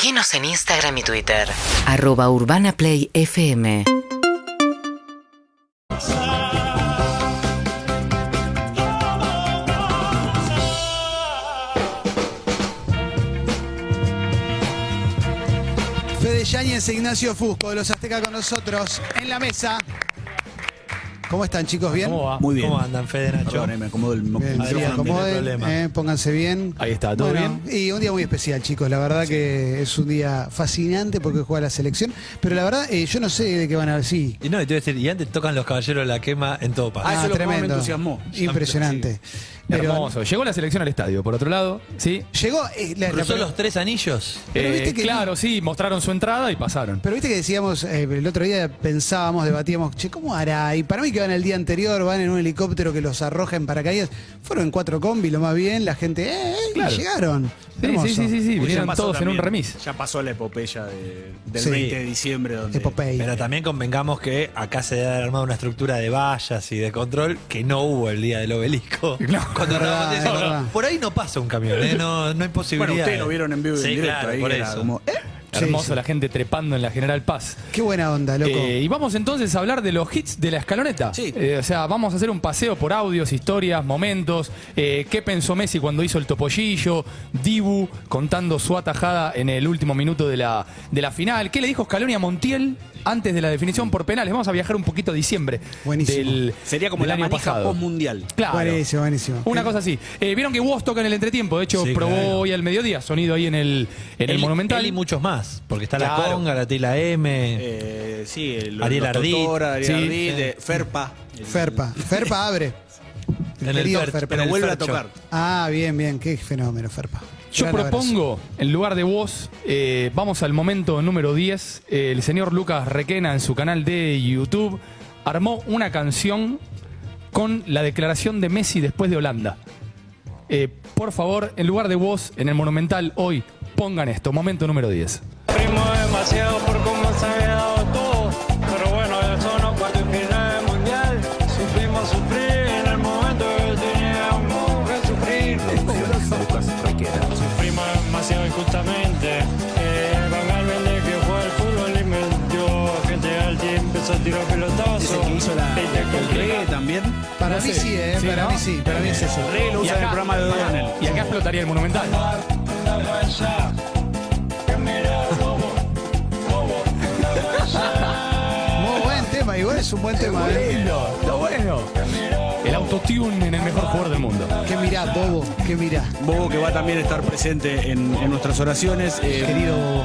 Seguinos en Instagram y Twitter. arroba urbanaplayfm Fede Yáñez e Ignacio Fusco de los Aztecas con nosotros en la mesa. ¿Cómo están, chicos? ¿Bien? ¿Cómo va? Muy bien. ¿Cómo andan, Fede Nacho? Perdón, me acomodo el Bien, no eh, pónganse bien. Ahí está, ¿todo Bueno, Y un día muy especial, chicos. La verdad que es un día fascinante porque juega la selección. Pero la verdad, eh, yo no sé de qué van a ver. Sí. Y no, y te voy a decir, y antes tocan los caballeros de la quema en todo pasa. Ah, eso es lo me entusiasmó. Impresionante. Pero Hermoso. Llegó la selección al estadio, por otro lado, ¿sí? llegó. eh, la- la- ¿Cruzó pero, los tres anillos? Pero Eh, viste que claro, sí, mostraron su entrada y pasaron. pero viste que decíamos, eh, el otro día pensábamos, debatíamos, che, ¿cómo hará? Y para mí que van el día anterior, van en un helicóptero que los arroja en paracaídas. Fueron en cuatro combi, lo más bien, la gente, eh, eh, y Claro. llegaron. Sí, Hermoso. sí, sí, sí, sí, vinieron todos en un remis. Ya pasó la epopeya de- del Sí. 20 de diciembre donde Epopeya. Pero también convengamos que acá se debe haber armado una estructura de vallas y de control que no hubo el día del obelisco. No, Cuando es verdad, estábamos es diciendo, verdad. por ahí no pasa un camión, ¿eh? no, no hay posibilidad. Bueno, ustedes lo vieron en vivo y en Sí, directo claro, ahí, por era eso. como, ¿eh? Sí, Hermoso sí. la gente trepando en la General Paz. Qué buena onda, loco. Eh, y vamos entonces a hablar de los hits de la escaloneta. Sí. Eh, o sea, vamos a hacer un paseo por audios, historias, momentos. eh, ¿Qué pensó Messi cuando hizo el topollillo? Dibu contando su atajada en el último minuto de la, de la final. ¿Qué le dijo Scaloni a Montiel antes de la definición por penales? Vamos a viajar un poquito a diciembre. Buenísimo. Del, Sería como del la año manija pasado. post-mundial. Claro. Buenísimo, buenísimo. Una cosa así. Eh, Vieron que Woz toca en el entretiempo. De hecho, Sí, probó claro. hoy al mediodía. Sonido ahí en el, en el Monumental. él y muchos más, porque está la. Conga, la Tila M. Eh, sí, el, Ariel. Totora, Sí, eh, Ferpa. Ferpa. Ferpa abre. En el Ferpa. Pero vuelve a tocar. Ah, bien, bien. Qué fenómeno, Ferpa. Yo Gran abrazo. propongo, en lugar de vos, eh, vamos al momento número 10. Eh, el señor Lucas Requena en su canal de YouTube armó una canción con la declaración de Messi después de Holanda. Eh, por favor, en lugar de vos, en el Monumental hoy, pongan esto, momento número 10. Sufrimos demasiado Para mí sí, eh. Sí, para ¿no? mí sí. Para mí es eso. El reggae lo usa en el programa de O'Donnell. Y acá explotaría el Monumental. Muy buen tema. Igual es un buen tema. eh. Lindo, está bueno. El autotune en el mejor jugador del mundo. ¿Qué mirá, Bobo? ¿Qué mirá? Bobo que va también a estar presente en, en nuestras oraciones. Eh, Querido Bobo.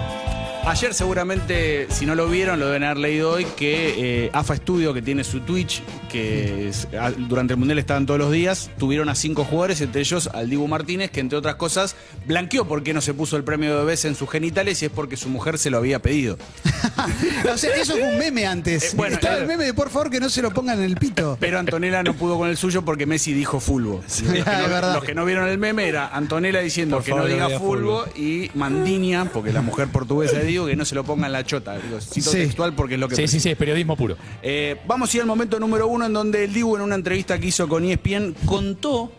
Ayer seguramente, si no lo vieron, lo deben haber leído hoy, que eh, AFA Studio, que tiene su Twitch, que es- a- durante el Mundial estaban todos los días, tuvieron a cinco jugadores, entre ellos al Dibu Martínez, que entre otras cosas blanqueó por qué no se puso el premio de bebés en sus genitales y es porque su mujer se lo había pedido. o sea, eso fue un meme antes. Eh, bueno, Estaba el meme de por favor que no se lo pongan en el pito. Pero Antonella no pudo con el suyo porque Messi dijo fulbo. Los que, no, los que no vieron el meme era Antonella diciendo Por que favor, no diga fulbo y Mandiña, porque la mujer portuguesa de Digo, que no se lo ponga en la chota. Digo, cito Sí. textual porque es lo que Sí, sí, sí, es periodismo puro. Eh, vamos a ir al momento número uno en donde el Dibu en una entrevista que hizo con ESPN contó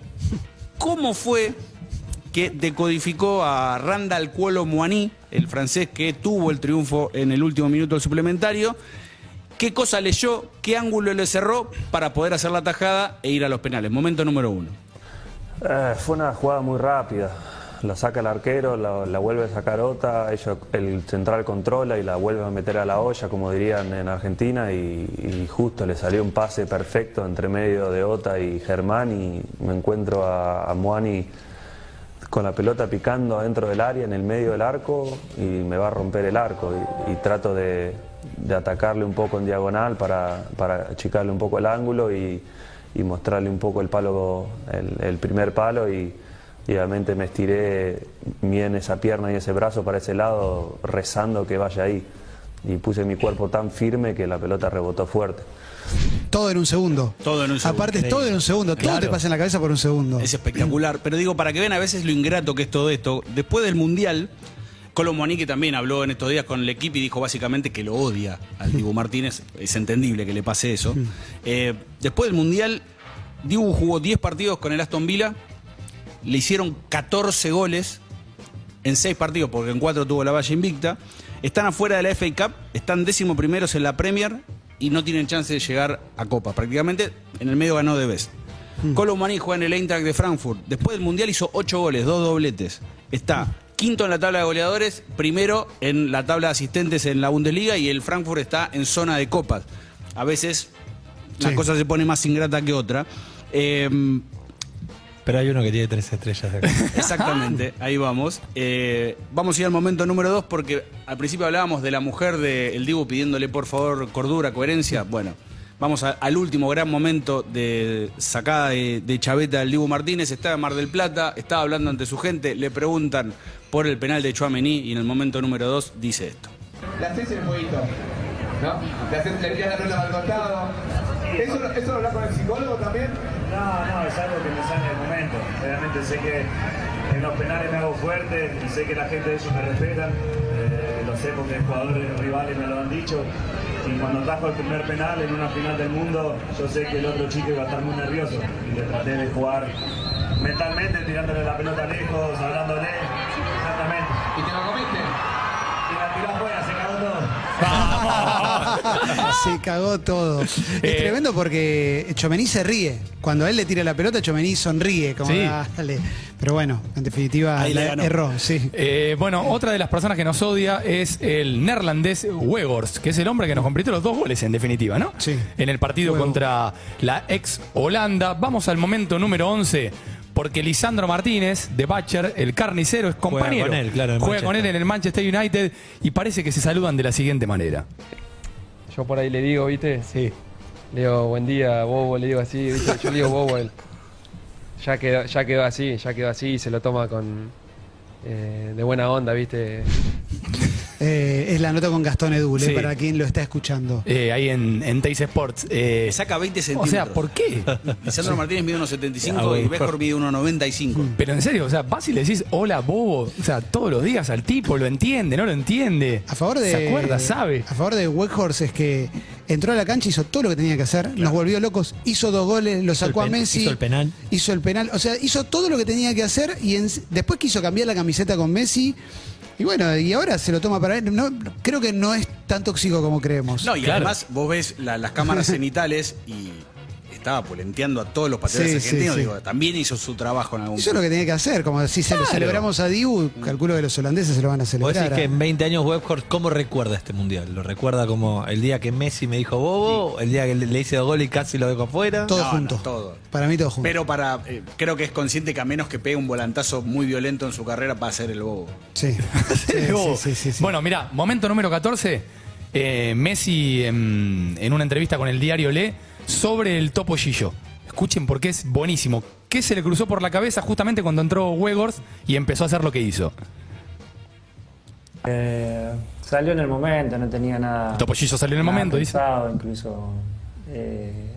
cómo fue que decodificó a Randall Cuolo Moani, el francés que tuvo el triunfo en el último minuto del suplementario, qué cosa leyó, qué ángulo le cerró para poder hacer la tajada e ir a los penales. Momento número uno. Eh, fue una jugada muy rápida. La saca el arquero, la, vuelve a sacar Ota, ellos, el central controla y la vuelve a meter a la olla, como dirían en Argentina, y, justo le salió un pase perfecto entre medio de Ota y Germán y me encuentro a, Moani con la pelota picando adentro del área, en el medio del arco, y me va a romper el arco. Y, trato de, atacarle un poco en diagonal para, achicarle un poco el ángulo y, y mostrarle un poco el palo, el, el primer palo. Y, y obviamente me estiré bien esa pierna y ese brazo para ese lado, rezando que vaya ahí. Y puse mi cuerpo tan firme que la pelota rebotó fuerte. Todo en un segundo. Todo en un segundo. Aparte es todo en un segundo. Todo te pasa en la cabeza por un segundo. Es espectacular. Pero digo, para que vean a veces lo ingrato que es todo esto, después del Mundial, Colo Moani, que también habló en estos días con el equipo y dijo básicamente que lo odia al Dibu Martínez. Es entendible que le pase eso. Eh, después del Mundial, Dibu jugó 10 partidos con el Aston Villa, le hicieron 14 goles en seis partidos, porque en cuatro tuvo la valla invicta. Están afuera de la FA Cup, están décimo primeros en la Premier y no tienen chance de llegar a Copa. Prácticamente en el medio ganó de Best. Colo Muani juega en el Eintracht de Frankfurt. Después del Mundial hizo ocho goles, dos dobletes. Está quinto en la tabla de goleadores, primero en la tabla de asistentes en la Bundesliga y el Frankfurt está en zona de copas. A veces la Sí. cosa se pone más ingrata que otra. Eh, Pero hay uno que tiene tres estrellas acá. Exactamente, ahí vamos. Eh, vamos a ir al momento número dos porque al principio hablábamos de la mujer del Dibu pidiéndole por favor cordura, coherencia. Bueno, vamos a- al último gran momento de sacada de, de chaveta del Dibu Martínez. Estaba en Mar del Plata, estaba hablando ante su gente, le preguntan por el penal de Chuamení y en el momento número dos dice esto. Le haces el jueguito, ¿no? Le, haces, le tiras la pelota al costado. ¿Eso, ¿Eso lo hablas con el psicólogo también? No, no, es algo que me sale el momento. Realmente sé que en los penales me hago fuerte y sé que la gente de ellos me respetan. Eh, lo sé porque jugadores rivales me lo han dicho. Y cuando atajo el primer penal en una final del mundo, yo sé que el otro chico iba a estar muy nervioso. Y le traté de jugar mentalmente, tirándole la pelota lejos, hablándole. Exactamente. ¿Y te lo comiste? Y la tiró afuera, se cagó todo. Se cagó todo. Es Eh. tremendo porque Chomení se ríe. Cuando a él le tira la pelota, Chomení sonríe. Como, Sí. "Ah, dale". Pero bueno, en definitiva, Ahí la- ganó. erró, sí. Eh, bueno, otra de las personas que nos odia es el neerlandés Wegors, que es el hombre que nos completó los dos goles en definitiva, ¿no? Sí. En el partido contra la ex Holanda. Vamos al momento número 11. Porque Lisandro Martínez, de Bacher, el carnicero, es compañero. con él, claro, en Juega con él Manchester. en el Manchester United y parece que se saludan de la siguiente manera. Yo por ahí le digo, ¿viste? Sí. Le digo, buen día, Bobo, le digo así, ¿viste? Yo le digo Bobo, él. Ya quedó, ya quedó así, ya quedó así y se lo toma con. eh, de buena onda, ¿viste? Eh, es la nota con Gastón Edule, Sí. para quien lo está escuchando. Eh, ahí en, en Teis Sports. Eh, saca 20 o centímetros. sea, ¿por qué? Lisandro Martínez mide 1,75 Ah, y. Bécor mide 1,95. Pero en serio, o sea, vas y le decís hola bobo, o sea, todos los días al tipo, lo entiende, no lo entiende. A favor de. Se acuerda, sabe. A favor de Weghorst es que entró a la cancha, hizo todo lo que tenía que hacer, nos volvió locos, hizo dos goles, lo sacó a Messi. hizo el penal. Hizo el penal. O sea, hizo todo lo que tenía que hacer y en- después quiso cambiar la camiseta con Messi. Y bueno, y ahora se lo toma para él. No, creo que no es tan tóxico como creemos. No, y Claro. además vos ves la- las cámaras cenitales y estaba pulenteando a todos los pateadores Sí, argentinos. sí. Digo, también hizo su trabajo en algún Hizo lo que tenía que hacer, como si se lo celebramos a Dibu, calculo que los holandeses se lo van a Vos celebrar. decís que ¿eh? en 20 años Webhorst, ¿cómo recuerda este mundial? ¿Lo recuerda como el día que Messi me dijo bobo? ¿El día que le, hice dos goles y casi lo dejo afuera? todo No, junto. no, todo. Para mí todo junto. Pero para eh, creo que es consciente que a menos que pegue un volantazo muy violento en su carrera va a ser el bobo. sí. Sí, Bobo. sí, sí, sí, sí. Bueno, mira, momento número 14. eh, Messi en, en una entrevista con el diario Le sobre el Topo Gillo. Escuchen porque es buenísimo. ¿Qué se le cruzó por la cabeza justamente cuando entró Wegors y empezó a hacer lo que hizo? Eh, salió en el momento, no tenía nada. El Topo Gillo salió en el momento, dice. incluso eh,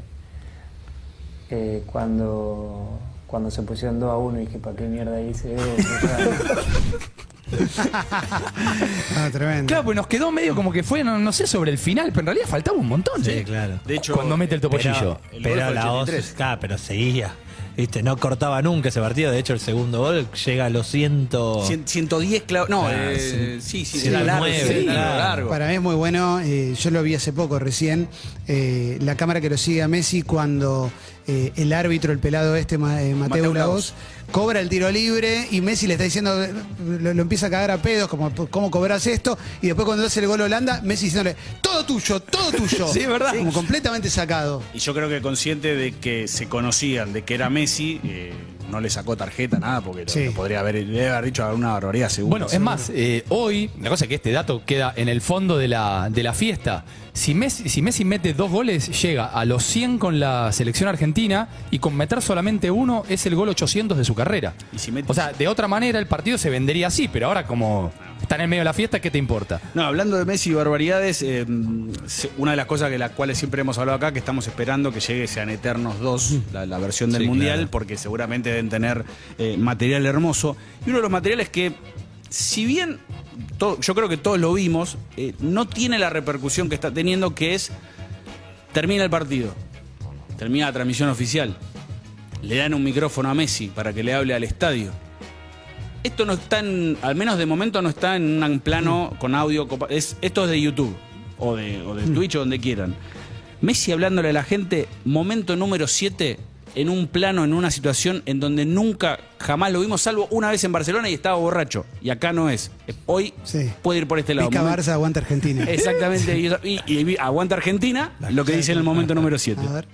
eh, cuando, cuando se pusieron 2 a 1 y dije, ¿para qué mierda hice eso? Ah, tremendo. Claro, pues nos quedó medio como que fue, no, no sé, sobre el final, pero en realidad faltaba un montón. Sí, ¿eh? claro. De hecho, Cuando mete el Topo Pero, pero la 83. voz, claro, pero seguía. Viste, no cortaba nunca ese partido. De hecho, el segundo gol llega a los ciento. Cien- 110 clavos. No, Ah, eh, sí. sí, sí, Sí, era largo, nueve, sí, largo, claro. largo. Para mí es muy bueno, eh, yo lo vi hace poco recién, eh, la cámara que lo sigue a Messi cuando eh, el árbitro, el pelado este, eh, Mateo Mateo Lagos, cobra el tiro libre y Messi le está diciendo, eh, lo, lo empieza a cagar a pedos, como, ¿cómo cobras esto? Y después cuando hace el gol a Holanda, Messi diciéndole, todo tuyo, todo tuyo. Sí, es verdad. Como completamente sacado. Y yo creo que consciente de que se conocían, de que era Messi, eh, no le sacó tarjeta, nada, porque lo- Sí. lo podría haber, le haber dicho alguna barbaridad seguro. Bueno, es más, eh, hoy, la cosa es que este dato queda en el fondo de la, de la fiesta. Si Messi, si Messi mete dos goles, llega a los 100 con la selección argentina y con meter solamente uno es el gol 800 de su carrera. Y si mete- O sea, de otra manera el partido se vendería así, pero ahora como está en el medio de la fiesta, ¿qué te importa? No, hablando de Messi y barbaridades, eh, una de las cosas de las cuales siempre hemos hablado acá, que estamos esperando que llegue Sean Eternos 2, la, la versión del Sí, Mundial, claro. porque seguramente deben tener eh, material hermoso. Y uno de los materiales que, si bien yo creo que todos lo vimos, eh, no tiene la repercusión que está teniendo, que es, termina el partido, termina la transmisión oficial, le dan un micrófono a Messi para que le hable al estadio. Esto no está en, al menos de momento no está en un plano con audio, es, esto es de YouTube o de, o de Twitch o donde quieran. Messi hablándole a la gente, momento número 7, en un plano, en una situación en donde nunca, jamás lo vimos, salvo una vez en Barcelona y estaba borracho. Y acá no es. Hoy Sí. puede ir por este lado. Pica Barça, aguanta Argentina. Exactamente. Y, y- y aguanta Argentina, lo que dice en el momento número 7. A ver.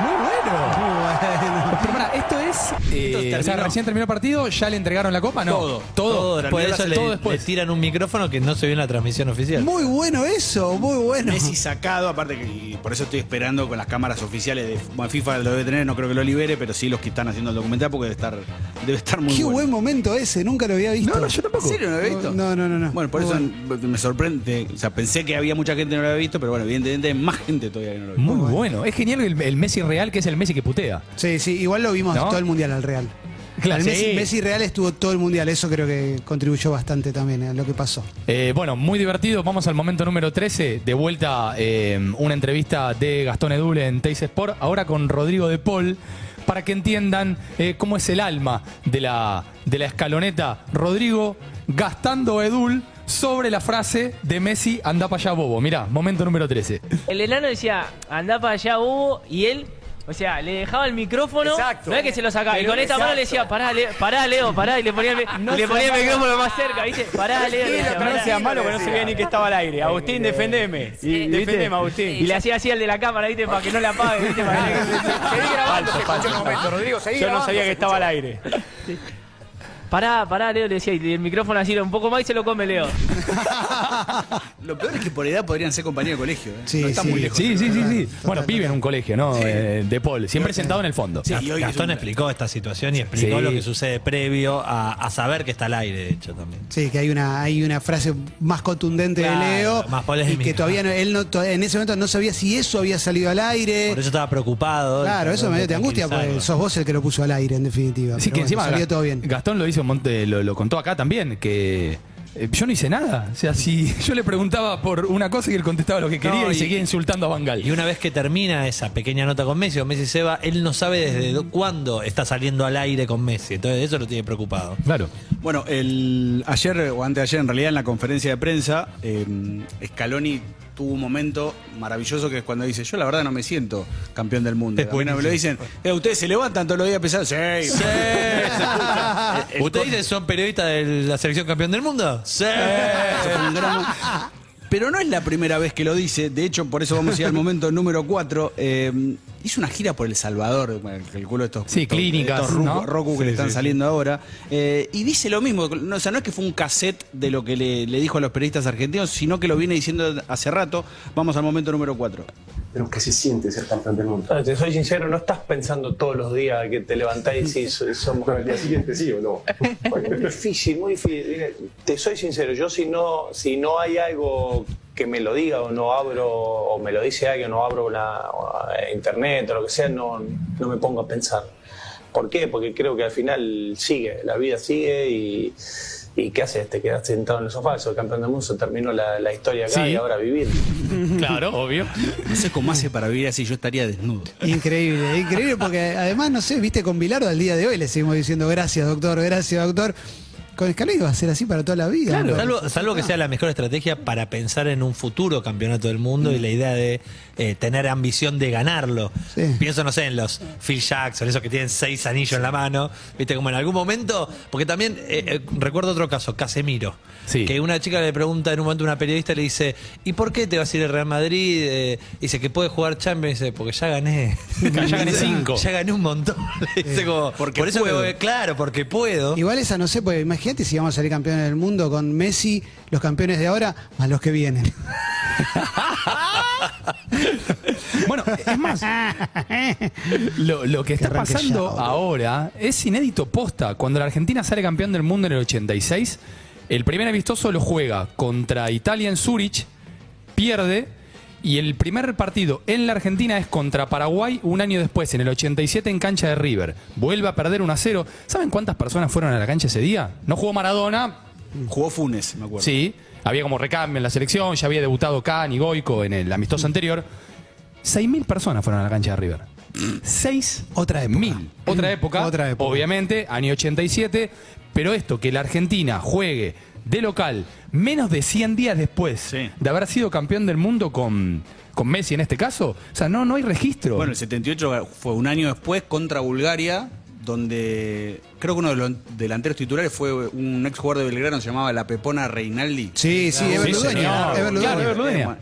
Muy bueno. Pero pará, esto es. Eh, o sea, recién terminó el partido, ya le entregaron la copa, ¿no? Todo. Todo. Todo, después de eso le, todo le después. tiran un micrófono que no se vio en la transmisión oficial. Muy bueno eso, muy bueno. Messi sacado, aparte que y por eso estoy esperando con las cámaras oficiales de bueno, FIFA lo debe tener, no creo que lo libere, pero sí los que están haciendo el documental porque debe estar, debe estar muy Qué bueno. buen momento ese, nunca lo había visto. No, no, yo tampoco. ¿En serio no lo había visto? No, no, no. no. Bueno, por Muy eso bueno. me sorprende, o sea, pensé que había mucha gente que no lo había visto, pero bueno, evidentemente hay más gente todavía que no lo vio. Muy bueno. Es genial el, el Messi real, que es el Messi que putea. Sí, sí, igual lo vimos ¿No? todo el mundial al Real. Claro, Messi, sí. Messi Real estuvo todo el mundial, eso creo que contribuyó bastante también a lo que pasó. Eh, bueno, muy divertido. Vamos al momento número 13. De vuelta, eh, una entrevista de Gastón Edul en Teis Sport. Ahora con Rodrigo de Paul. Para que entiendan eh, cómo es el alma de la, de la escaloneta. Rodrigo gastando Edul sobre la frase de Messi, anda para allá, bobo. Mirá, momento número 13. El enano decía, anda para allá, bobo, y él, o sea, le dejaba el micrófono, Exacto. no es que se lo sacaba, y Pero con esta mano le decía, pará, Leo, pará, Leo, pará, y le ponía el, No y le ponía el micrófono más cerca, ¿viste? Pará, Leo. le Sí, decía, no pará. sea malo, que no se veía ni que estaba al aire. Agustín, defendeme. Sí, defendeme, Agustín. Y le hacía así al de la cámara, ¿viste? Para que no la apague, ¿viste? Para que- Seguí grabando, se escuchó un momento, Rodrigo, seguí Yo no sabía que estaba al aire. Pará, pará, Leo, le decía, y el micrófono así un poco más y se lo come Leo. Lo peor es que por edad podrían ser compañeros de colegio. ¿eh? Sí, no está sí. muy lejos. Sí, sí, sí, sí. Bueno, vive en un colegio, ¿no? Eh, de Paul. Siempre sentado en el fondo. Sí, y hoy es Gastón un- explicó esta situación y explicó Sí. lo que sucede previo a, a saber que está al aire, de hecho, también. Sí, que hay una, hay una frase más contundente Claro, de Leo. más y polémica. que todavía no, él no, en ese momento no sabía si eso había salido al aire. Por eso estaba preocupado. Claro, eso me dio angustia, porque tranquilizarlo. sos vos el que lo puso al aire, en definitiva. Así Pero que bueno, encima salió Ga- todo bien. Gastón lo hizo, un monte- lo, lo contó acá también, que eh, yo no hice nada. O sea, si yo le preguntaba por una cosa y él contestaba lo que quería No, y, y- seguía insultando a Bangal. Y una vez que termina esa pequeña nota con Messi o Messi se va, él no sabe desde do- cuándo está saliendo al aire con Messi. Entonces eso lo tiene preocupado. Claro. Bueno, el, ayer o antes de ayer, en realidad, en la conferencia de prensa, eh, Scaloni tuvo un momento maravilloso que es cuando dice, yo la verdad no me siento campeón del mundo. Es A mí no me lo dicen, eh, ustedes se levantan todos los días pesando. Sí, sí. ¿Ustedes dicen son periodistas de la selección campeón del mundo? Sí. Drama. Pero no es la primera vez que lo dice, de hecho, por eso vamos a ir al momento número 4. hizo una gira por El Salvador, calculo estos, Sí, estos- clínicas, estos Roku, ¿no? Roku que Sí, le están sí. saliendo ahora. eh, y dice lo mismo, no, o sea, no es que fue un cassette de lo que le, le dijo a los periodistas argentinos, sino que lo viene diciendo hace rato. Vamos al momento número 4. Pero ¿qué se siente ser campeón del mundo? Ah, Te soy sincero, no estás pensando todos los días que te levantás y decís, "So- somos Al día siguiente sí o no. Es difícil, muy difícil. Te soy sincero, yo si no, si no hay algo que me lo diga o no abro, o me lo dice alguien, no abro la eh, internet o lo que sea, no, no me pongo a pensar. ¿Por qué? Porque creo que al final sigue, la vida sigue y, y ¿qué haces? Te quedas sentado en el sofá, soy campeón del mundo, se terminó la, la historia acá Sí. y ahora vivir. Claro, obvio. No sé cómo hace para vivir así, yo estaría desnudo. Increíble, increíble porque además, no sé, viste, con Bilardo al día de hoy le seguimos diciendo gracias, doctor, gracias, doctor. Con Scaloni va a ser así para toda la vida. ¿no? Salvo, salvo que sea la mejor estrategia para pensar en un futuro campeonato del mundo y la idea de eh, tener ambición de ganarlo. Sí. Pienso, no sé, en los Phil Jackson, esos que tienen seis anillos en la mano. Viste, como en algún momento. Porque también eh, eh, recuerdo otro caso, Casemiro. Sí. Que una chica le pregunta en un momento a una periodista, le dice: ¿Y por qué te vas a ir al Real Madrid? Eh, dice que puede jugar Champions. Dice: Porque ya gané. Ya gané cinco. Ya gané un montón. Le dice como, Porque por eso me puedo". claro, porque puedo. Igual esa no sé, porque imagínate si vamos a salir campeones del mundo con Messi, los campeones de ahora, más los que vienen. Bueno, es más, lo, lo que está pasando ya, ahora es inédito posta. Cuando la Argentina sale campeón del mundo en el 86, el primer amistoso lo juega contra Italia en Zurich, pierde, y el primer partido en la Argentina es contra Paraguay un año después, en el 87 en cancha de River. Vuelve a perder 1 a 0. ¿Saben cuántas personas fueron a la cancha ese día? No jugó Maradona, Jugó Funes, me acuerdo. Sí, había como recambio en la selección, ya había debutado Can y Goico en el amistoso anterior. 6.000 personas fueron a la cancha de River. 6 Otra época. mil. Otra época, Otra época. obviamente, año 87. Pero esto, que la Argentina juegue de local menos de 100 días después Sí. de haber sido campeón del mundo con, con Messi en este caso, o sea, no, no hay registro. Bueno, el 78 fue un año después contra Bulgaria, donde creo que uno de los delanteros titulares fue un ex jugador de Belgrano, se llamaba La Pepona Reinaldi. Sí, sí, Ah, Ever sí, Ludueña,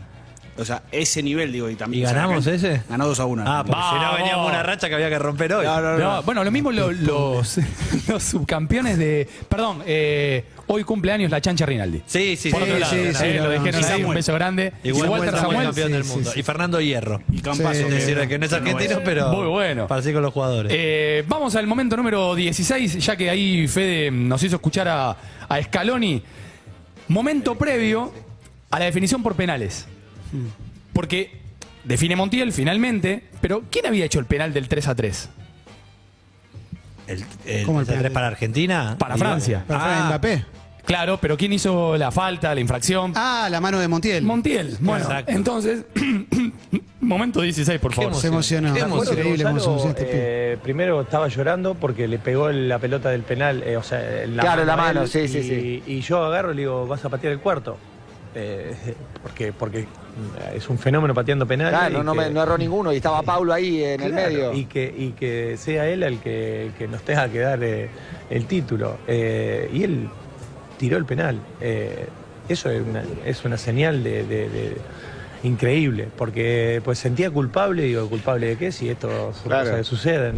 O sea, ese nivel, digo, y también. ¿Y o sea, ganamos ese? Ganó 2 a 1. Ah, porque si no veníamos una racha que había que romper hoy. No, no, no. No, bueno, lo mismo lo- los, los subcampeones de. Perdón, eh, hoy cumpleaños la chancha Rinaldi. Sí, sí, Por sí, otro lado, sí, eh, sí, lo dijeron ahí, un Samuel. beso grande. Igual Y Walter Samuel, campeón sí, del mundo. sí. Y Fernando Hierro. Y Campazo. Sí, Es decir, que no es argentino, pero. Muy bueno. Para con los jugadores. Eh, vamos al momento número 16, ya que ahí Fede nos hizo escuchar a, a Scaloni. Momento previo a la definición por penales. Porque define Montiel finalmente, pero ¿quién había hecho el penal del 3 a 3? el, el, ¿Cómo el penal? para Argentina. Para Y- Francia. Pero fue Ah. Mbappé. Claro, pero ¿quién hizo la falta, la infracción? Ah, la mano de Montiel. Montiel. Bueno, Exacto. entonces, momento 16, por favor. Se emocionó. Increíble Gonzalo, este eh, primero estaba llorando porque le pegó la pelota del penal, eh, o sea, la Claro, en la mano, él, sí, y, sí, sí. Y yo agarro y le digo, vas a patear el cuarto. Eh, porque, porque es un fenómeno pateando penales. Claro, no, que- me- no erró ninguno y estaba Paulo ahí en el medio. Y que, y que sea él el que, el que nos tenga que dar eh, el título. Eh, y él tiró el penal. Eh, eso es una, es una señal de, de- de- increíble, porque pues sentía culpable, digo, ¿culpable de qué? Si esto son Claro. cosas que suceden.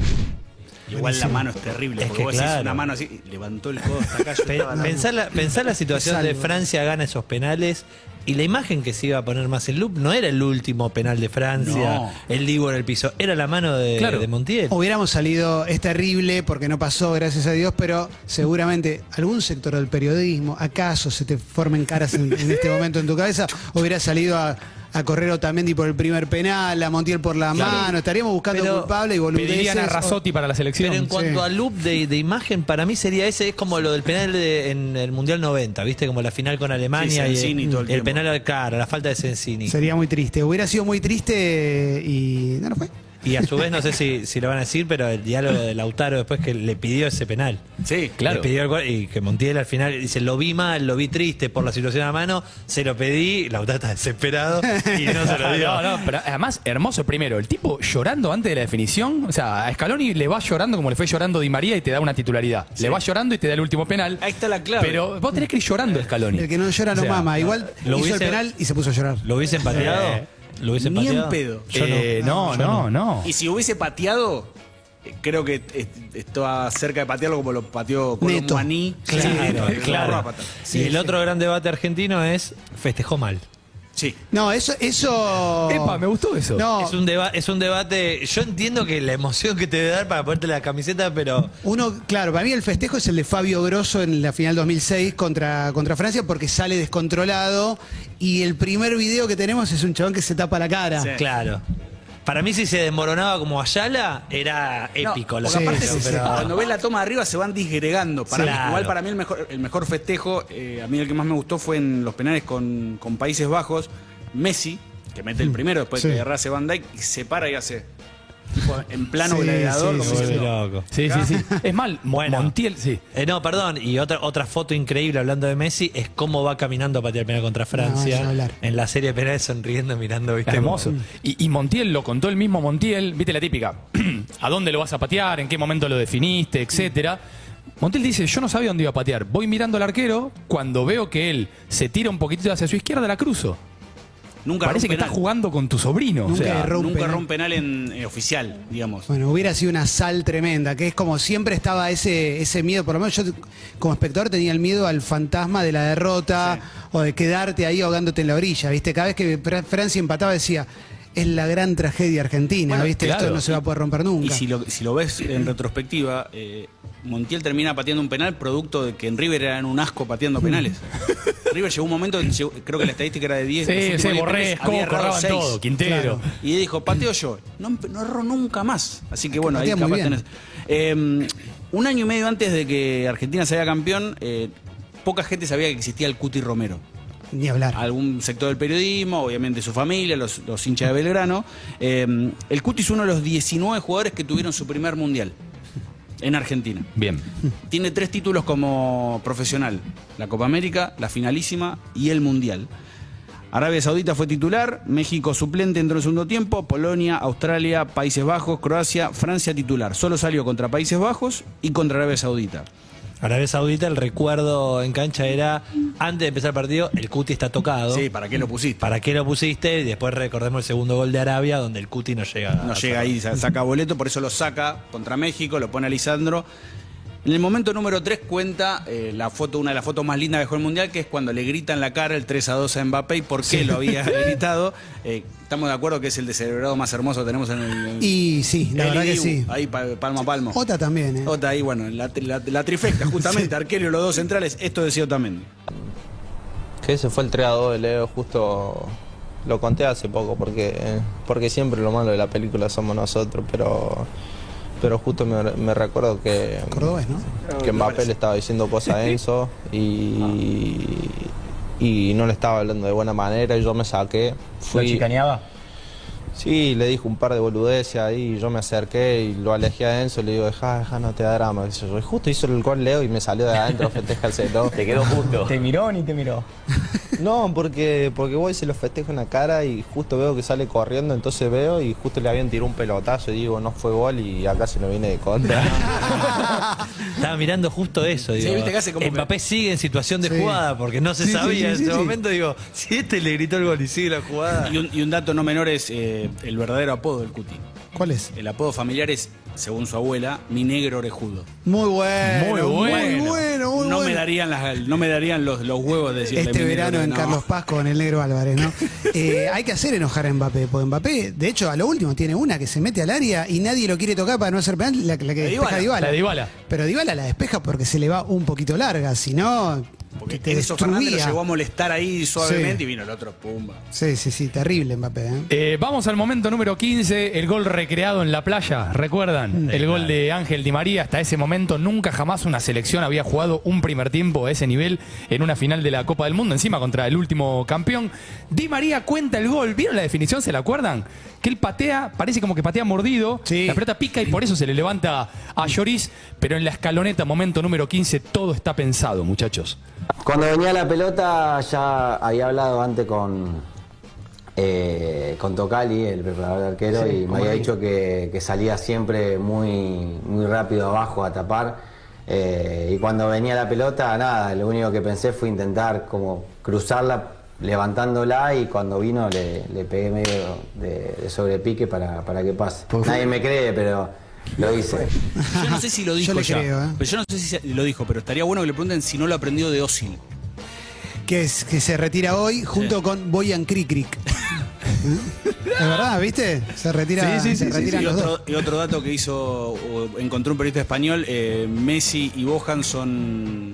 Igual la mano es terrible, Es porque que vos decís claro. una mano así, levantó el codo hasta acá. Pe- Pensá la, pensá la situación de. Francia gana esos penales y la imagen que se iba a poner más en loop no era el último penal de Francia, No. el Divo en el piso, era la mano de, Claro. de Montiel. Hubiéramos salido, es terrible porque no pasó, gracias a Dios, pero seguramente algún sector del periodismo, acaso se te formen caras en, en este momento en tu cabeza, hubiera salido a, a correr Otamendi por el primer penal, a Montiel por la Claro. mano, estaríamos buscando Pero culpable y boludeces. Pedirían a Razzotti para la selección. Pero en cuanto Sí. a loop de, de imagen, para mí sería ese, es como lo del penal de- en el Mundial 90, ¿viste? Como la final con Alemania Sí, y el penal al cara, la falta de Sensini. Sería muy triste, hubiera sido muy triste y no, no fue. Y a su vez, no sé si, si lo van a decir, pero el diálogo de Lautaro después que le pidió ese penal. Sí, Claro. Le pidió el gol y que Montiel al final dice, lo vi mal, lo vi triste por la situación a mano, se lo pedí, Lautaro está desesperado y no se lo dio. No, no, pero además, hermoso primero. El tipo llorando antes de la definición. O sea, a Scaloni le va llorando como le fue llorando Di María y te da una titularidad. Le va llorando y te da el último penal. Ahí está la clave. Pero vos tenés que ir llorando, Scaloni. El que no llora no O sea, mama. Igual lo hizo hubiese- el penal y se puso a llorar. ¿Lo hubiesen pateado? ¿Lo hubiesen Ni en pateado? pedo. Yo no. Eh, no, no, no. Y si hubiese pateado, eh, creo que eh, estaba cerca de patearlo como lo pateó Neto. Colombaní. Claro, Sí, claro. y el otro gran debate argentino es festejó mal. Sí. No, eso, eso. Epa, me gustó eso. No, Es un, deba- es un debate. Yo entiendo que la emoción que te debe dar para ponerte la camiseta, pero. Uno, claro, para mí el festejo es el de Fabio Grosso en la final 2006 contra, contra Francia porque sale descontrolado y el primer video que tenemos es un chabón que se tapa la cara. Sí. Claro. Para mí, si se desmoronaba como Ayala, era No, épico. la porque aparte, sí, se- sí. cuando ves la toma de arriba se van disgregando. Para Sí. mí- Claro. Igual para mí el mejor, el mejor festejo, eh, a mí el que más me gustó fue en los penales con, con Países Bajos. Messi, que mete el primero después Sí. que errase Van Dijk, y se para y hace. Tipo, en plano Sí, gladiador, sí, como sí, diciendo, loco. Sí, sí, sí. Es mal, Bueno. Montiel, sí. Eh, no, perdón. Y otra, otra foto increíble hablando de Messi es cómo va caminando a patear penal contra Francia. hablar. en la serie de penales sonriendo, mirando, ¿viste? Hermoso. Y, y Montiel lo contó el mismo Montiel, viste la típica, ¿a dónde lo vas a patear? ¿En qué momento lo definiste? Etcétera. Montiel dice, yo no sabía dónde iba a patear. Voy mirando al arquero, cuando veo que él se tira un poquitito hacia su izquierda, la cruzo. Nunca Parece que un está penal. jugando con tu sobrino. o Nunca sea, erró un Nunca penal. erró un penal en, eh, oficial, digamos. Bueno, hubiera sido una sal tremenda, que es como siempre estaba ese, ese miedo, por lo menos yo como espectador tenía el miedo al fantasma de la derrota o de quedarte ahí ahogándote en la orilla, ¿viste? Cada vez que Fra- Francia empataba decía, es la gran tragedia argentina, Bueno, ¿viste? claro. Esto no se va a poder romper nunca. Y si lo, si lo ves en retrospectiva, eh, Montiel termina pateando un penal producto de que en River eran un asco pateando penales. River llegó un momento, en que llegó- creo que la estadística era de 10. Sí, sí, 10 Borré, todo, Quintero. Y dijo, pateo yo. No, no erró nunca más. Así que bueno, ahí patea capaz tenés. Eh, un año y medio antes de que Argentina salga campeón, eh, poca gente sabía que existía el Cuti Romero. Ni hablar. algún sector del periodismo, obviamente su familia, los, los hinchas de Belgrano. Eh, el Cuti es uno de los 19 jugadores que tuvieron su primer mundial en Argentina. Bien. Tiene tres títulos como profesional: la Copa América, la finalísima y el Mundial. Arabia Saudita fue titular, México suplente entró en el segundo tiempo, Polonia, Australia, Países Bajos, Croacia, Francia titular. Solo salió contra Países Bajos y contra Arabia Saudita. Arabia Saudita, el recuerdo en cancha era, antes de empezar el partido, el Cuti está tocado. Sí, ¿para qué lo pusiste? ¿Para qué lo pusiste? Y después recordemos el segundo gol de Arabia, donde el Cuti no llega. No llega ahí, sa- saca boleto, por eso lo saca contra México, lo pone a Lisandro. En el momento número 3 cuenta eh, la foto, una de las fotos más lindas que dejó el Mundial, que es cuando le grita en la cara el 3 a 2 a Mbappé y por qué Sí. lo había gritado. Eh, estamos de acuerdo que es el descerebrado más hermoso que tenemos en el. Y sí, la el verdad que sí. Ahí pa- palmo a palmo. Ota también, ¿eh? Ota ahí, bueno, la, la- la trifecta, justamente, arquero y los dos centrales, esto decía Otamendi. Que ese fue el 3 a 2 de Leo, justo lo conté hace poco, porque, porque siempre lo malo de la película somos nosotros, pero, pero justo me, me recuerdo que, Cordobés, ¿no? que Mbappé le estaba diciendo cosas a Enzo y, y no le estaba hablando de buena manera y yo me saqué. ¿Lo chicaneaba? Sí, le dijo un par de boludeces ahí, y yo me acerqué y lo alejé a Enzo, le digo, deja, deja, no te da drama. yo. Y justo hizo el gol Leo y me salió de adentro, festejárselo. Te quedó justo. ¿Te miró ni te miró? No, porque, porque voy y se lo festejo en la cara y justo veo que sale corriendo, entonces veo y justo le habían tirado un pelotazo y digo, no fue gol y acá se lo viene de contra. Estaba mirando justo eso. Sí, Digo, viste que hace como que- Mbappé sigue en situación de Sí. jugada porque no se Sí, sí, sabía sí, en sí, ese sí. momento. Digo, si este le gritó el gol y sigue la jugada. Y un, y un dato no menor es eh, el verdadero apodo del Cuti. ¿Cuál es? El apodo familiar es, según su abuela, mi negro orejudo. Muy bueno. Muy Muy bueno. bueno, muy no, bueno. Me darían las, no me darían los, los huevos de decirle Este mi verano negro, en no. Carlos Paz con el negro Álvarez, ¿no? Eh, hay que hacer enojar a Mbappé, porque Mbappé, de hecho, a lo último tiene una que se mete al área y nadie lo quiere tocar para no hacer penal, la, la que La despeja Dybala. Dybala. La Dybala. Pero Dybala la despeja porque se le va un poquito larga, si no, Porque te Enzo Fernández lo llegó a molestar ahí suavemente Sí. y vino el otro, pumba. Sí, sí, sí, terrible Mbappé, ¿eh? Eh, vamos al momento número 15, el gol recreado en la playa, ¿recuerdan? El gol de Ángel Di María, hasta ese momento nunca jamás una selección había jugado un primer tiempo a ese nivel en una final de la Copa del Mundo, encima contra el último campeón. Di María cuenta el gol, ¿vieron la definición? ¿Se la acuerdan? Que él patea, parece como que patea mordido, la pelota pica y por eso se le levanta a Lloris, pero en la escaloneta, momento número 15, todo está pensado, muchachos. Cuando venía la pelota ya había hablado antes con, eh, con Tocali, el preparador de arquero, Sí, y me ¿cómo había ahí? dicho que, que salía siempre muy, muy rápido abajo a tapar. Eh, y cuando venía la pelota, nada, lo único que pensé fue intentar como cruzarla levantándola y cuando vino le, le pegué medio de, de sobrepique para, para que pase. Nadie me cree, pero lo hice. Yo no sé si lo dijo Yo le ya. creo, ¿eh? Pero yo no sé si se- lo dijo, pero estaría bueno que le pregunten si no lo aprendió de Osil. Que, es, que se retira hoy junto con Boyan Krikrik. ¿Eh? Es verdad, ¿viste? Se retira, se retiran y, los otro, dos. y otro dato que hizo, o encontró un periodista español, eh, Messi y Bojan son,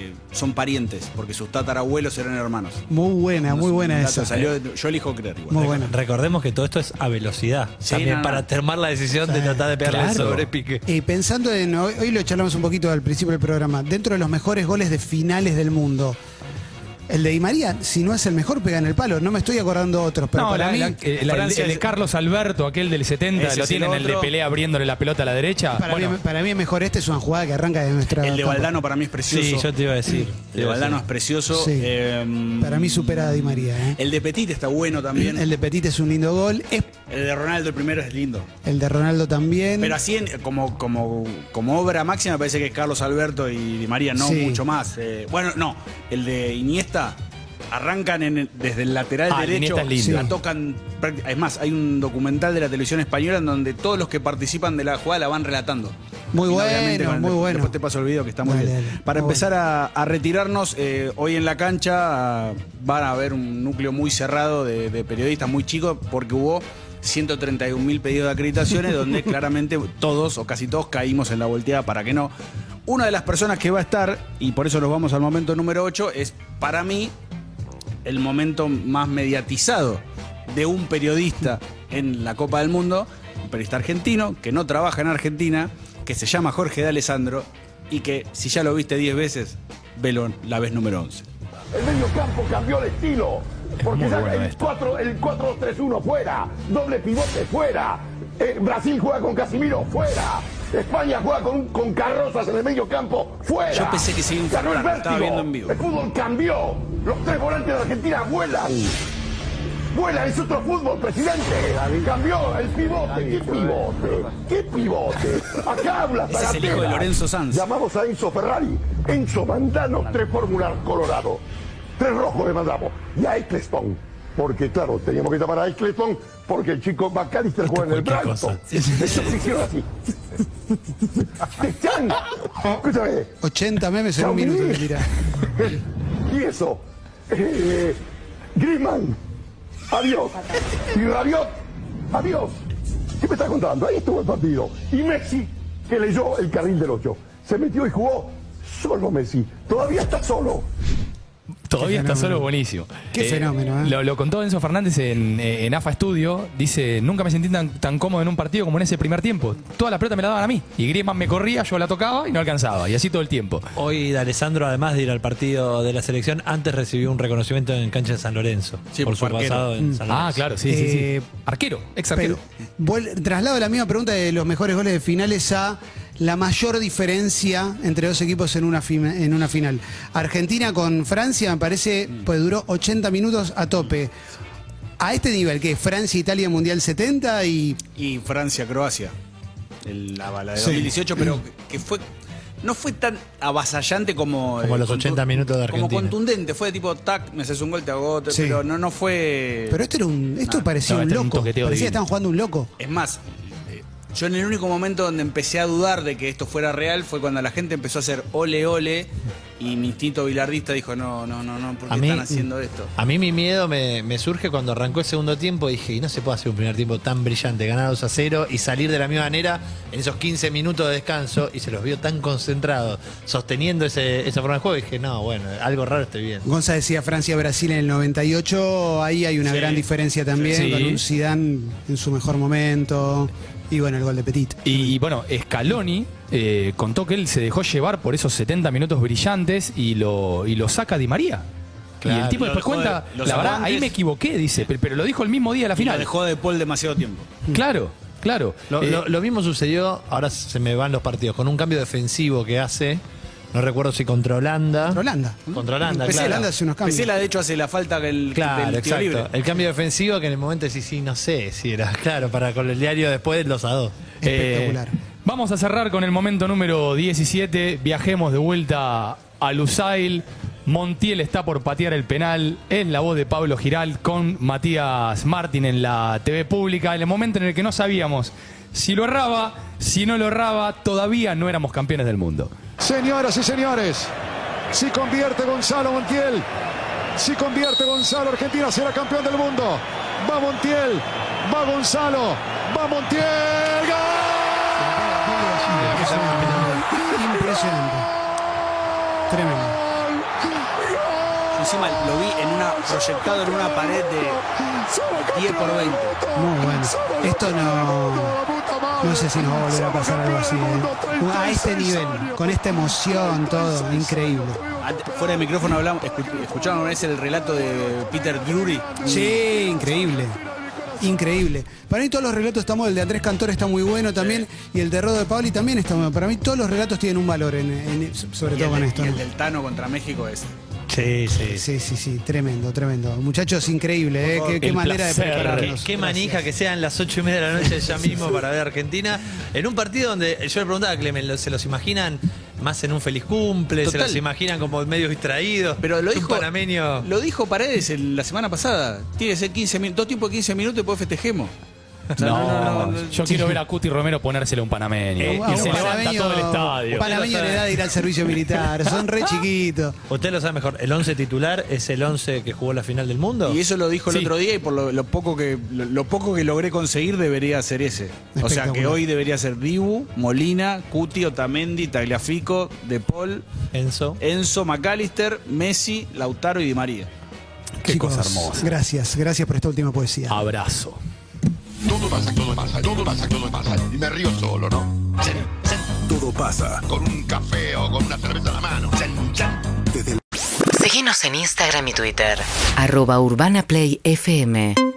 eh, son parientes, porque sus tatarabuelos eran hermanos. Muy buena, muy buena esa. salió yo elijo creer igual. Muy buena. Recordemos que todo esto es a velocidad. Sí, también no, no. para tomar la decisión de tratar de pegarle el claro. sobrepique. Y pensando en, hoy, hoy lo charlamos un poquito al principio del programa, dentro de los mejores goles de finales del mundo, el de Di María, si no es el mejor, pega en el palo. No me estoy acordando otros, pero no, para la- mí... la- eh, la- el, de Carlos Alberto, aquel del 70, Ese lo tienen el de pelea abriéndole la pelota a la derecha. para, Bueno, mí, para mí es mejor este, es una jugada que arranca de nuestra... El de campo. Valdano para mí es precioso. Sí, yo te iba a decir. El de Valdano es precioso. Sí. Eh, Para mí supera a Di María. ¿eh? El de Petit está bueno también. El de Petit es un lindo gol, es El de Ronaldo el primero es lindo. el de Ronaldo también. Pero así en- como, como, como obra máxima me parece que es Carlos Alberto y Di María, no Sí. mucho más. Eh, bueno, no, el de Iniesta arrancan en desde el lateral Ah, derecho, Iniesta es lindo. la tocan. Es más, hay un documental de la televisión española en donde todos los que participan de la jugada la van relatando. Muy Y bueno, muy bueno. Después te paso el video que está muy Dale, bien. dale. Para Muy empezar a, a retirarnos, eh, hoy en la cancha ah, van a haber un núcleo muy cerrado de, de periodistas muy chicos porque hubo 131 mil pedidos de acreditaciones donde claramente todos o casi todos caímos en la volteada para que no. Una de las personas que va a estar, y por eso nos vamos al momento número 8, es para mí el momento más mediatizado de un periodista en la Copa del Mundo, un periodista argentino que no trabaja en Argentina, que se llama Jorge de Alessandro y que si ya lo viste 10 veces, velo la vez número 11. El medio campo cambió el estilo. Porque muy ya bueno el esto. 4 el 4-3-1 fuera. Doble pivote fuera. Eh, Brasil juega con Casimiro fuera. España juega con, con carrozas en el medio campo fuera. Yo pensé que se iba Ganó el vértigo. viendo en vivo. El fútbol cambió. Los tres volantes de Argentina vuelan. Vuela, es otro fútbol, presidente. Cambió el pivote. ¿Qué pivote? ¿Qué pivote? Acá habla Ese es el hijo de. Lorenzo Sanz. Llamamos a Enzo Ferrari. Enzo, mandanos tres Fórmulas Colorado. Tres rojos le mandamos. Y a Eccleston. Porque, claro, teníamos que llamar a Eccleston porque el chico McAllister juega en el Brighton. Ellos se hicieron así. Escúchame. 80 memes en un minuto te tira. Y eso. Eh, Griezmann. Adiós. Y Rabiot. Adiós. ¿Qué me está contando? Ahí estuvo el partido. Y Messi, que leyó el carril del 8. Se metió y jugó solo Messi. Todavía está solo. Todavía Qué está fenómeno. solo buenísimo. Qué fenómeno, ¿eh? Lo, lo contó Enzo Fernández en, eh, en AFA Studio. Dice, nunca me sentí tan, tan cómodo en un partido como en ese primer tiempo. Toda la pelota me la daban a mí. Y Griezmann me corría, yo la tocaba y no alcanzaba. Y así todo el tiempo. Hoy Alessandro, además de ir al partido de la selección, antes recibió un reconocimiento en cancha de San Lorenzo. Sí, por su arquero. pasado en San Lorenzo. Ah, claro, sí, sí, sí. Eh, Arquero, ex arquero. Traslado la misma pregunta de los mejores goles de finales a la mayor diferencia entre dos equipos en una, en una final. Argentina con Francia, me parece, pues duró 80 minutos a tope. A este nivel, que Francia, Italia, Mundial 70 y... Y Francia-Croacia. El- La bala de Sí. 2018, pero que fue. No fue tan avasallante como. Como eh, los contu- 80 minutos de Como Argentina. contundente. Fue tipo, tac, me haces un gol, te hago otro. Sí. Pero no, no fue. Pero esto era un, esto parecía no, un este loco. parecía que estaban jugando un loco. Es más, yo en el único momento donde empecé a dudar de que esto fuera real fue cuando la gente empezó a hacer ole ole y mi instinto bilardista dijo, no, no, no, no, ¿por qué A mí- están haciendo esto? A mí mi miedo me, me surge cuando arrancó el segundo tiempo. Dije, y no se puede hacer un primer tiempo tan brillante, ganar 2 a 0 y salir de la misma manera en esos 15 minutos de descanso. Y se los vio tan concentrados, sosteniendo ese, esa forma de juego. Y dije, no, bueno, algo raro estoy viendo. Gonza decía Francia-Brasil en el 98, ahí hay una Sí. gran diferencia también, Sí. con un Zidane en su mejor momento. Y bueno, el gol de Petit. Y, bueno, Scaloni eh, contó que él se dejó llevar por esos 70 minutos brillantes y lo, y lo saca Di María. y el tipo después cuenta, de- la verdad, ahí me equivoqué, dice, pero, pero lo dijo el mismo día de la Y lo final. dejó de Paul demasiado tiempo. Claro, claro. Lo, Eh, lo- lo mismo sucedió, ahora se me van los partidos, con un cambio defensivo que hace. No recuerdo si contra Holanda. Contra Holanda. Contra Holanda, Pesela claro. hace unos cambios. Pesela, de hecho, hace la falta que el, Claro, del exacto. libre. El cambio defensivo que en el momento sí, sí, no sé si era claro para con el diario después los a dos. Eh, Espectacular. Vamos a cerrar con el momento número 17. Viajemos de vuelta a Lusail. Montiel está por patear el penal. Es la voz de Pablo Giral con Matías Martín en la TV pública. En el momento en el que no sabíamos si lo erraba, si no lo erraba, todavía no éramos campeones del mundo. Señoras y señores, si convierte Gonzalo Montiel, si convierte Gonzalo, Argentina será campeón del mundo. Va Montiel, va Gonzalo, va Montiel, Impresionante. Tremendo. Yo encima lo vi en una, proyectado en una pared de 10 por 20. Muy bueno. Esto no. No sé si nos va a volver a pasar algo así. ¿eh? A este nivel, con esta emoción, todo, increíble. Fuera de micrófono hablamos, escu- escucharon una vez el relato de Peter Drury. Sí, increíble. Increíble. Para mí todos los relatos estamos, el de Andrés Cantor está muy bueno también, y el de Rodo de Pauli también está bueno. Para mí todos los relatos tienen un valor, en, en- sobre Y todo el, con esto. y el del Tano contra México es. Sí, sí. Sí, sí, sí, tremendo, tremendo. Muchachos, increíble, ¿eh? Qué, manera de prepararnos. Qué, qué manija que sean las ocho y media de la noche ya mismo para ver a Argentina. En un partido donde yo le preguntaba a Clemen, ¿lo- ¿se los imaginan más en un feliz cumple? ¿Se los imaginan como medios distraídos? Pero lo dijo, panameño. lo dijo Paredes el- la semana pasada. Tiene que ser 15 minutos, dos tiempos de 15 minutos y después festejemos. No, no, no, no, yo quiero ver a Cuti Romero ponérselo a un panameño. Eh, y Un se levanta todo el estadio. un panameño le da de ir al servicio militar, son re chiquitos. Usted lo sabe mejor. ¿El 11 titular es el 11 que jugó la final del mundo? Y eso lo dijo el Sí. otro día y por lo, lo poco que lo, lo poco que logré conseguir debería ser ese. O sea que hoy debería ser Dibu, Molina, Cuti, Otamendi, Tagliafico, De Paul, Enzo. Enzo, McAllister, Messi, Lautaro y Di María. Qué Chicos, cosa hermosa. Gracias, gracias por esta última poesía. Abrazo. Todo pasa, todo pasa, todo pasa, todo pasa. Y me río solo, ¿no? Todo pasa. Con un café o con una cerveza en la mano. Desde el Seguinos Seguinos en Instagram y Twitter. Arroba Urbana Play FM